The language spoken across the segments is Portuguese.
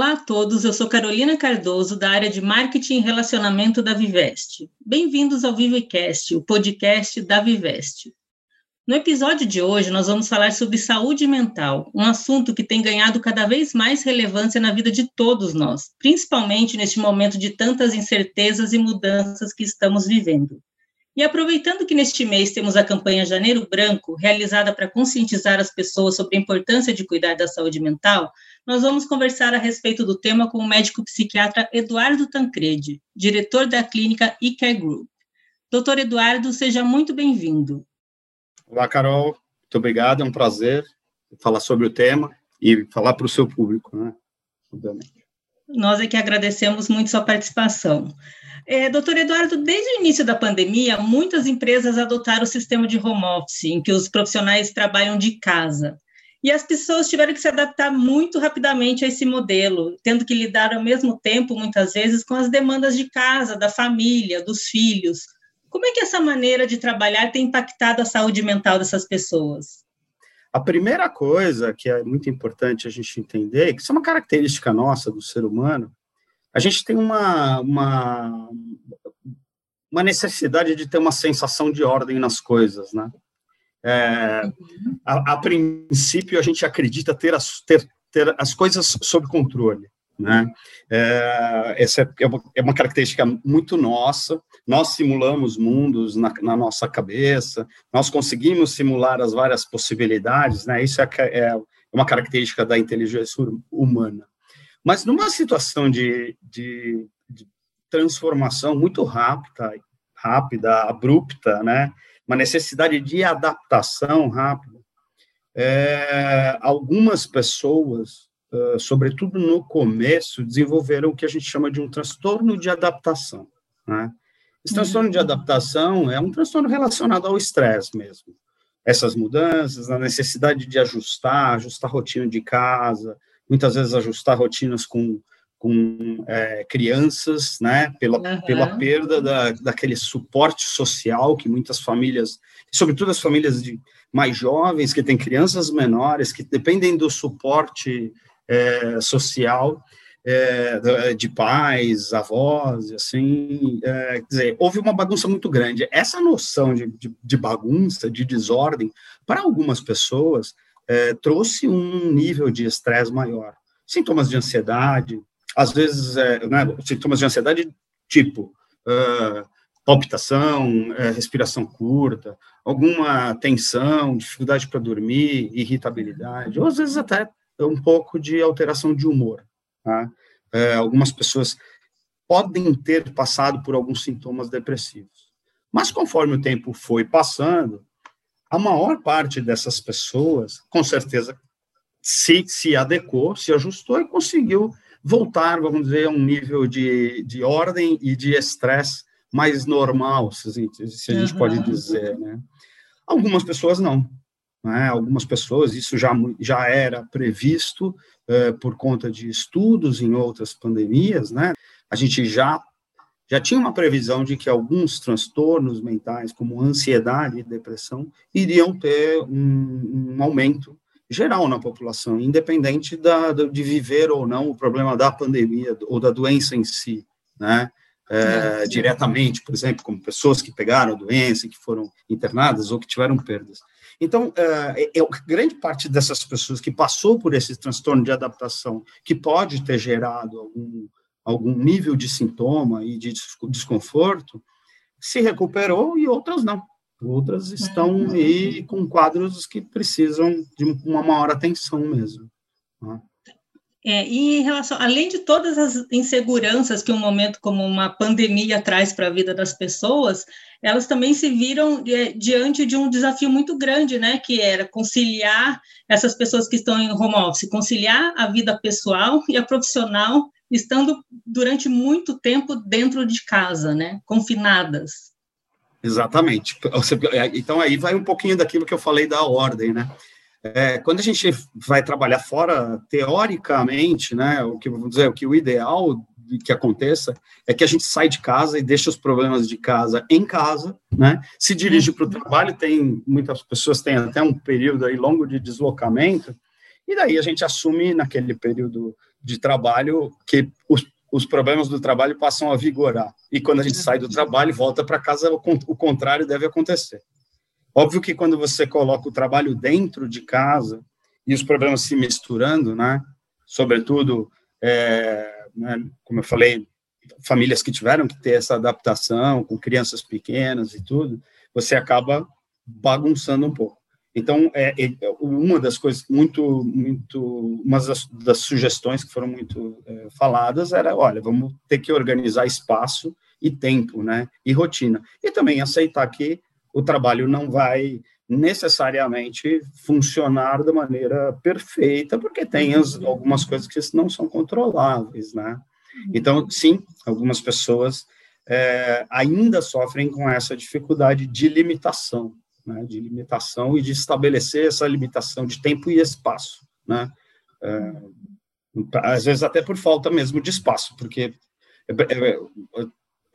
Olá a todos, eu sou Carolina Cardoso, da área de Marketing e Relacionamento da Viveste. Bem-vindos ao Vivecast, o podcast da Viveste. No episódio de hoje, nós vamos falar sobre saúde mental, um assunto que tem ganhado cada vez mais relevância na vida de todos nós, principalmente neste momento de tantas incertezas e mudanças que estamos vivendo. E aproveitando que neste mês temos a campanha Janeiro Branco, realizada para conscientizar as pessoas sobre a importância de cuidar da saúde mental, nós vamos conversar a respeito do tema com o médico psiquiatra Eduardo Tancredi, diretor da clínica eCare Group. Doutor Eduardo, seja muito bem-vindo. Olá, Carol. Muito obrigado, é um prazer falar sobre o tema e falar para o seu público, né? Obviamente. Nós é que agradecemos muito sua participação. É, doutor Eduardo, desde o início da pandemia, muitas empresas adotaram o sistema de home office, em que os profissionais trabalham de casa. E as pessoas tiveram que se adaptar muito rapidamente a esse modelo, tendo que lidar ao mesmo tempo, muitas vezes, com as demandas de casa, da família, dos filhos. Como é que essa maneira de trabalhar tem impactado a saúde mental dessas pessoas? A primeira coisa que é muito importante a gente entender, que isso é uma característica nossa do ser humano, a gente tem uma, uma, uma necessidade de ter uma sensação de ordem nas coisas, né? É, a, a, princípio, a gente acredita ter as, ter, ter as coisas sob controle, né? É, essa é, é uma, é uma característica muito nossa. Nós simulamos mundos na, na, nossa cabeça, nós conseguimos simular as várias possibilidades, né? Isso é, é uma característica da inteligência humana. Mas numa situação de, de, de transformação muito rápida, rápida, abrupta, né? Uma necessidade de adaptação rápida. É, algumas pessoas, uh, sobretudo no começo, desenvolveram o que a gente chama de um transtorno de adaptação. Né? Esse transtorno de uhum. adaptação é um transtorno relacionado ao estresse mesmo. Essas mudanças, a necessidade de ajustar, ajustar a rotina de casa, muitas vezes ajustar rotinas com, com é, crianças, né, pela, uhum. pela perda da, daquele suporte social que muitas famílias, sobretudo as famílias de, mais jovens, que têm crianças menores, que dependem do suporte é, social é, de pais, avós, assim, é, quer dizer, houve uma bagunça muito grande. Essa noção de, de, de bagunça, de desordem, para algumas pessoas, é, trouxe um nível de estresse maior. Sintomas de ansiedade, às vezes, é, né, sintomas de ansiedade tipo uh, palpitação, uh, respiração curta, alguma tensão, dificuldade para dormir, irritabilidade, ou às vezes até um pouco de alteração de humor. Tá? Uh, algumas pessoas podem ter passado por alguns sintomas depressivos. Mas conforme o tempo foi passando, a maior parte dessas pessoas, com certeza, se, se adequou, se ajustou e conseguiu voltar, vamos dizer, a um nível de, de ordem e de estresse mais normal, se, se a gente uhum. pode dizer, né? Algumas pessoas não. Né? Algumas pessoas, isso já, já era previsto uh, por conta de estudos em outras pandemias, né? A gente já já tinha uma previsão de que alguns transtornos mentais, como ansiedade e depressão, iriam ter um, um aumento geral na população, independente da, de viver ou não o problema da pandemia ou da doença em si, né? É, diretamente, por exemplo, como pessoas que pegaram a doença, que foram internadas ou que tiveram perdas. Então, é, é, é grande parte dessas pessoas que passou por esse transtorno de adaptação, que pode ter gerado algum algum nível de sintoma e de desconforto, se recuperou e outras não. Outras estão uhum. aí com quadros que precisam de uma maior atenção mesmo. Né? É, e em relação, além de todas as inseguranças que um momento como uma pandemia traz para a vida das pessoas, elas também se viram é, diante de um desafio muito grande, né, que era conciliar essas pessoas que estão em home office, conciliar a vida pessoal e a profissional estando durante muito tempo dentro de casa, né, confinadas. Exatamente. Então aí vai um pouquinho daquilo que eu falei da ordem, né? É, quando a gente vai trabalhar fora, teoricamente, né, o que vamos dizer, o que o ideal que aconteça é que a gente sai de casa e deixa os problemas de casa em casa, né? Se dirige para o trabalho, tem muitas pessoas têm até um período aí longo de deslocamento, e daí a gente assume naquele período de trabalho que os, os problemas do trabalho passam a vigorar. E quando a gente sai do trabalho, volta para casa, o, o contrário deve acontecer. Óbvio que quando você coloca o trabalho dentro de casa e os problemas se misturando, né? Sobretudo, é, né, como eu falei, famílias que tiveram que ter essa adaptação com crianças pequenas e tudo, você acaba bagunçando um pouco. Então, é, é, uma das coisas muito, muito, uma das, das sugestões que foram muito é, faladas era, olha, vamos ter que organizar espaço e tempo, né, e rotina, e também aceitar que o trabalho não vai necessariamente funcionar da maneira perfeita, porque tem as, algumas coisas que não são controláveis, né? Então, sim, algumas pessoas é, ainda sofrem com essa dificuldade de limitação, né? De limitação e de estabelecer essa limitação de tempo e espaço, né? É, às vezes até por falta mesmo de espaço, porque é, é,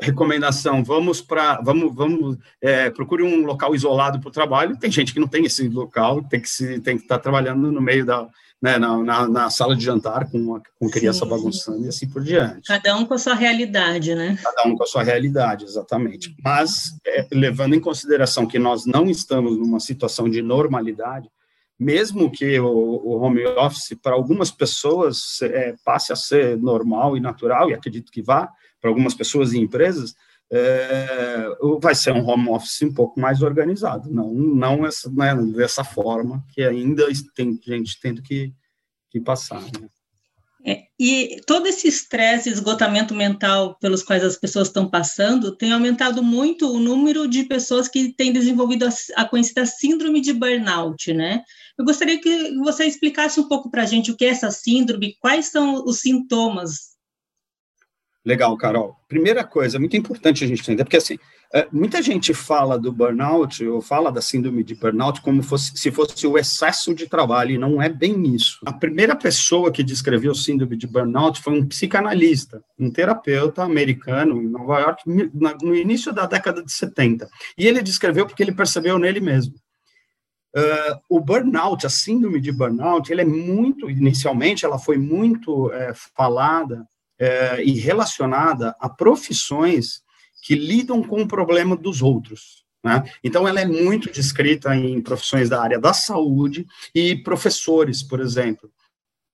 recomendação, vamos para, vamos, vamos, é, procure um local isolado para o trabalho. Tem gente que não tem esse local, tem que se, tem que estar tá trabalhando no meio da, né, na, na, na, sala de jantar com com criança Sim. bagunçando e assim por diante. Cada um com a sua realidade, né? Cada um com a sua realidade, exatamente. Mas é, levando em consideração que nós não estamos numa situação de normalidade, mesmo que o, o home office para algumas pessoas é, passe a ser normal e natural, e acredito que vá, para algumas pessoas e empresas, é, vai ser um home office um pouco mais organizado, não, não essa, né, dessa forma que ainda tem gente tendo que, que passar. Né? É, e todo esse estresse, esgotamento mental pelos quais as pessoas estão passando, tem aumentado muito o número de pessoas que têm desenvolvido a, a conhecida síndrome de burnout, né? Eu gostaria que você explicasse um pouco para a gente o que é essa síndrome, quais são os sintomas Legal, Carol. Primeira coisa, muito importante a gente entender, porque assim, é, muita gente fala do burnout, ou fala da síndrome de burnout como fosse, se fosse o excesso de trabalho, e não é bem isso. A primeira pessoa que descreveu síndrome de burnout foi um psicanalista, um terapeuta americano em Nova York, no início da década de 70. E ele descreveu porque ele percebeu nele mesmo. Uh, o burnout, a síndrome de burnout, ele é muito, inicialmente, ela foi muito é, falada é, e relacionada a profissões que lidam com o problema dos outros. Né? Então, ela é muito descrita em profissões da área da saúde e professores, por exemplo.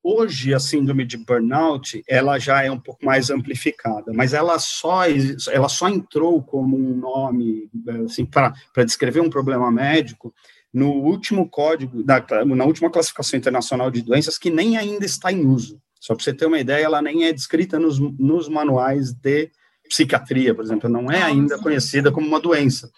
Hoje, a síndrome de burnout, ela já é um pouco mais amplificada, mas ela só, ela só entrou como um nome, assim, para descrever um problema médico, no último código, na última classificação internacional de doenças, que nem ainda está em uso. Só para você ter uma ideia, ela nem é descrita nos, nos manuais de psiquiatria, por exemplo, não é ainda conhecida como uma doença.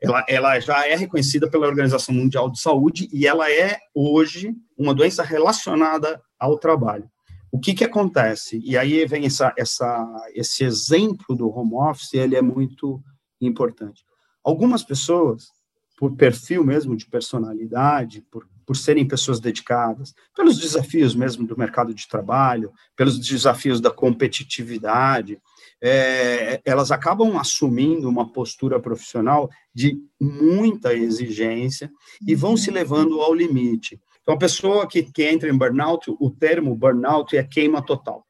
Ela, ela já é reconhecida pela Organização Mundial de Saúde e ela é, hoje, uma doença relacionada ao trabalho. O que, que acontece? E aí vem essa, essa, esse exemplo do home office, ele é muito importante. Algumas pessoas, por perfil mesmo de personalidade, por por serem pessoas dedicadas, pelos desafios mesmo do mercado de trabalho, pelos desafios da competitividade, é, elas acabam assumindo uma postura profissional de muita exigência e vão se levando ao limite. Então, a pessoa que, que entra em burnout, o termo burnout é queima total.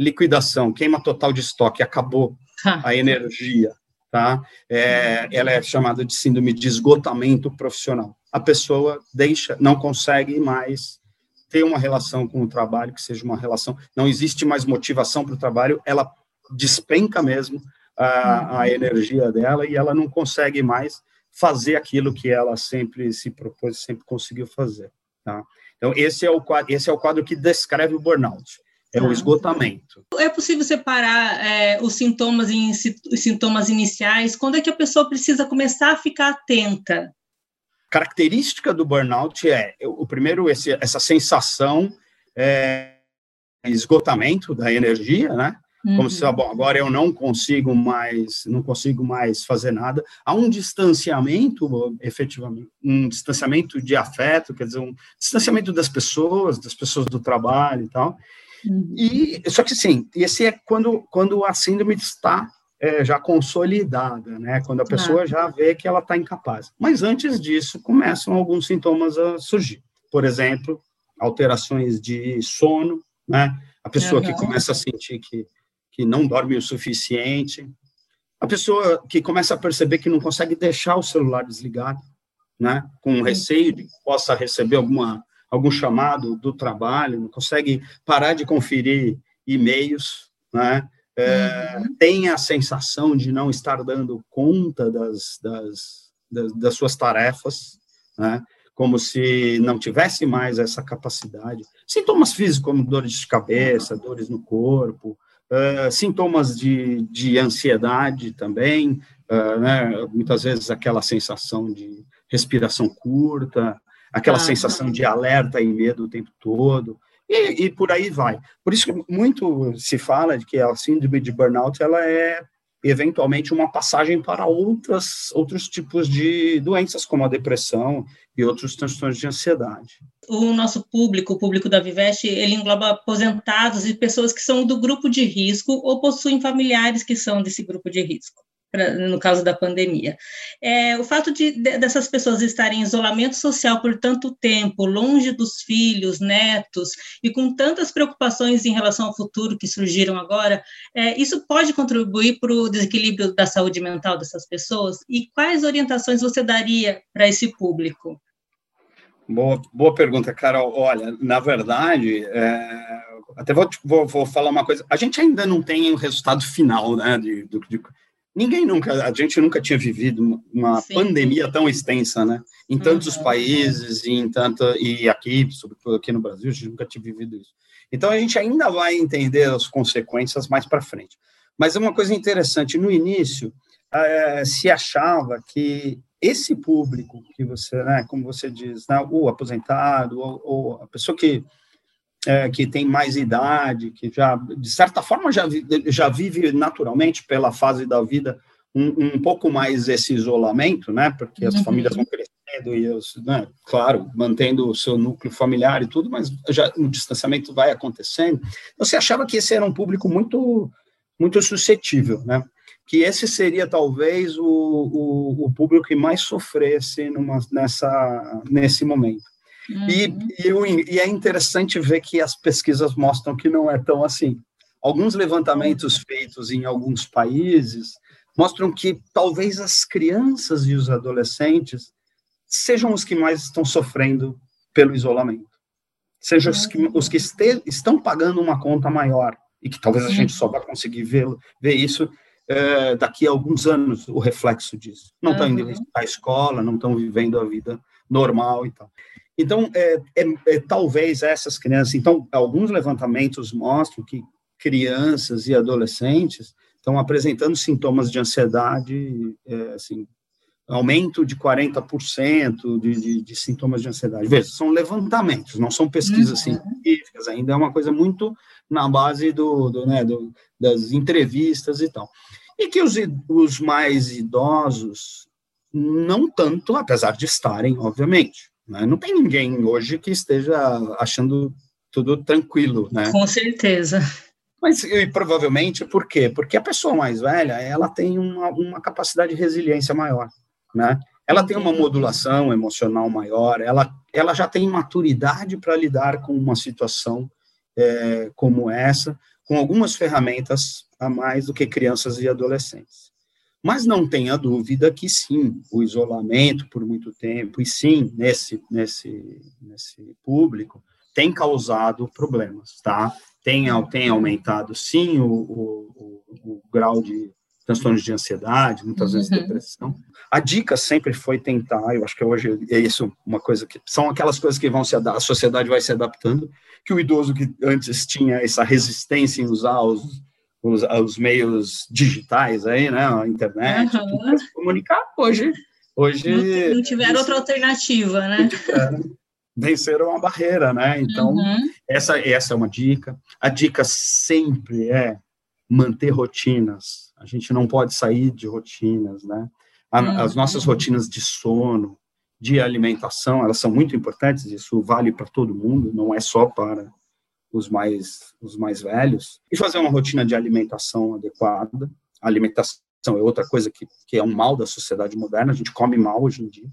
Liquidação, queima total de estoque, acabou a energia, tá? É, ela é chamada de síndrome de esgotamento profissional a pessoa deixa, não consegue mais ter uma relação com o trabalho, que seja uma relação, não existe mais motivação para o trabalho, ela despenca mesmo a, a uhum. energia dela e ela não consegue mais fazer aquilo que ela sempre se propôs, sempre conseguiu fazer. Tá? Então, esse é, o quadro, esse é o quadro que descreve o burnout. É o tá. esgotamento. É possível separar é, os sintomas em sintomas iniciais? Quando é que a pessoa precisa começar a ficar atenta? Característica do burnout é, o primeiro, esse, essa sensação é, esgotamento da energia, né? Uhum. Como se, bom, agora eu não consigo mais, não consigo mais fazer nada. Há um distanciamento, efetivamente, um distanciamento de afeto, quer dizer, um distanciamento das pessoas, das pessoas do trabalho e tal. Uhum. E só que sim, esse é quando quando a síndrome está é, já consolidada, né? Quando a pessoa já vê que ela está incapaz. Mas antes disso, começam alguns sintomas a surgir. Por exemplo, alterações de sono, né? a pessoa uhum. que começa a sentir que, que não dorme o suficiente, a pessoa que começa a perceber que não consegue deixar o celular desligado, né, com receio de que possa receber alguma, algum chamado do trabalho, não consegue parar de conferir e-mails, né, é, uhum. tem a sensação de não estar dando conta das, das, das, das suas tarefas, né, como se não tivesse mais essa capacidade. Sintomas físicos, como dores de cabeça, dores no corpo, uh, sintomas de, de ansiedade também, uh, né? muitas vezes aquela sensação de respiração curta, aquela ah, sensação de alerta e medo o tempo todo, e, e, por aí vai. Por isso que muito se fala de que a síndrome de burnout ela é eventualmente uma passagem para outras, outros tipos de doenças, como a depressão e outros transtornos de ansiedade. O nosso público, o público da Viveste, ele engloba aposentados e pessoas que são do grupo de risco ou possuem familiares que são desse grupo de risco no caso da pandemia. É, o fato de, de, dessas pessoas estarem em isolamento social por tanto tempo, longe dos filhos, netos, e com tantas preocupações em relação ao futuro que surgiram agora, é, isso pode contribuir para o desequilíbrio da saúde mental dessas pessoas? E quais orientações você daria para esse público? Boa, boa pergunta, Carol. Olha, na verdade, é, até vou, vou, vou, falar uma coisa. A gente ainda não tem o resultado final, né, de, de, Ninguém nunca, a gente nunca tinha vivido uma Sim. pandemia tão extensa, né? Em tantos uhum. países e em tanta e aqui, sobretudo aqui no Brasil, a gente nunca tinha vivido isso. Então a gente ainda vai entender as consequências mais para frente. Mas é uma coisa interessante. No início é, se achava que esse público que você, né, como você diz, né, o aposentado ou, ou a pessoa que é, que tem mais idade, que já, de certa forma, já, já vive naturalmente pela fase da vida um, um pouco mais esse isolamento, né? Porque as uhum. famílias vão crescendo e, os, né, claro, mantendo o seu núcleo familiar e tudo, mas já o distanciamento vai acontecendo. Você achava que esse era um público muito, muito suscetível, né? Que esse seria talvez o, o, o público que mais sofresse numa, nessa, nesse momento. Uhum. E, e, e, é interessante ver que as pesquisas mostram que não é tão assim. Alguns levantamentos uhum. feitos em alguns países mostram que talvez as crianças e os adolescentes sejam os que mais estão sofrendo pelo isolamento. Sejam os que, os que este, estão pagando uma conta maior, e que talvez a gente só vai conseguir ver, ver isso é, daqui a alguns anos, o reflexo disso. Não estão indo à escola, não estão vivendo a vida normal e tal. Então, é, é, é, talvez essas crianças. Então, alguns levantamentos mostram que crianças e adolescentes estão apresentando sintomas de ansiedade, é, assim, aumento de 40% de, de, de, sintomas de ansiedade. Veja, são levantamentos, não são pesquisas uhum. científicas, ainda é uma coisa muito na base do, do, né, do, das entrevistas e tal. E que os, os mais idosos, não tanto, apesar de estarem, obviamente. Né? Não tem ninguém hoje que esteja achando tudo tranquilo, né? Com certeza. Mas e, provavelmente por quê? Porque a pessoa mais velha ela tem uma, uma capacidade de resiliência maior, né? Ela tem uma modulação emocional maior, ela, ela já tem maturidade para lidar com uma situação é, como essa, com algumas ferramentas a mais do que crianças e adolescentes. Mas não tenha dúvida que sim, o isolamento por muito tempo, e sim, nesse, nesse, nesse público, tem causado problemas, tá? Tem, tem aumentado, sim, o, o, o, o grau de transtornos de ansiedade, muitas vezes uhum. depressão. A dica sempre foi tentar, eu acho que hoje é isso uma coisa que são aquelas coisas que vão se a sociedade vai se adaptando, que o idoso que antes tinha essa resistência em usar os os, os meios digitais aí, né, a internet, uhum. para se comunicar, hoje... hoje não, não tiveram outra alternativa, né? venceram a barreira, né? Então, uhum. essa, essa é uma dica. A dica sempre é manter rotinas. A gente não pode sair de rotinas, né? A, uhum. As nossas rotinas de sono, de alimentação, elas são muito importantes, isso vale para todo mundo, não é só para os mais, os mais velhos, e fazer uma rotina de alimentação adequada. A alimentação é outra coisa que, que é um mal da sociedade moderna, a gente come mal hoje em dia.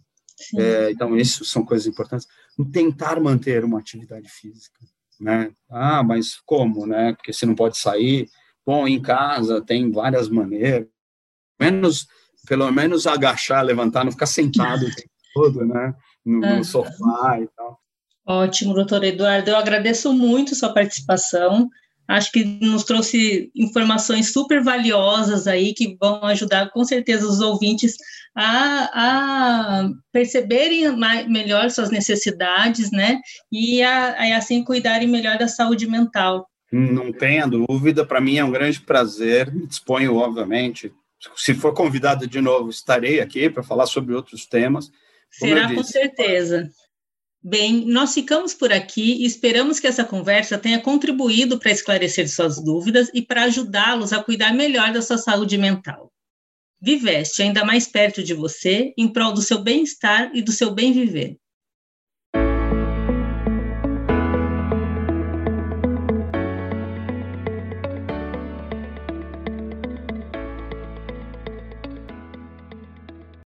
É, então, isso são coisas importantes. Tentar manter uma atividade física. né? Ah, mas como, né? Porque você não pode sair. Bom, em casa tem várias maneiras. Menos, pelo menos agachar, levantar, não ficar sentado o tempo todo, né? No, no sofá e tal. Ótimo, doutor Eduardo. Eu agradeço muito sua participação. Acho que nos trouxe informações super valiosas aí que vão ajudar com certeza os ouvintes a, a perceberem mais, melhor suas necessidades, né? E a, a, assim cuidarem melhor da saúde mental. Não tenha dúvida, para mim é um grande prazer. Me disponho, obviamente. Se for convidado de novo, estarei aqui para falar sobre outros temas. Será com certeza. Bem, nós ficamos por aqui e esperamos que essa conversa tenha contribuído para esclarecer suas dúvidas e para ajudá-los a cuidar melhor da sua saúde mental. Viveste ainda mais perto de você em prol do seu bem-estar e do seu bem viver.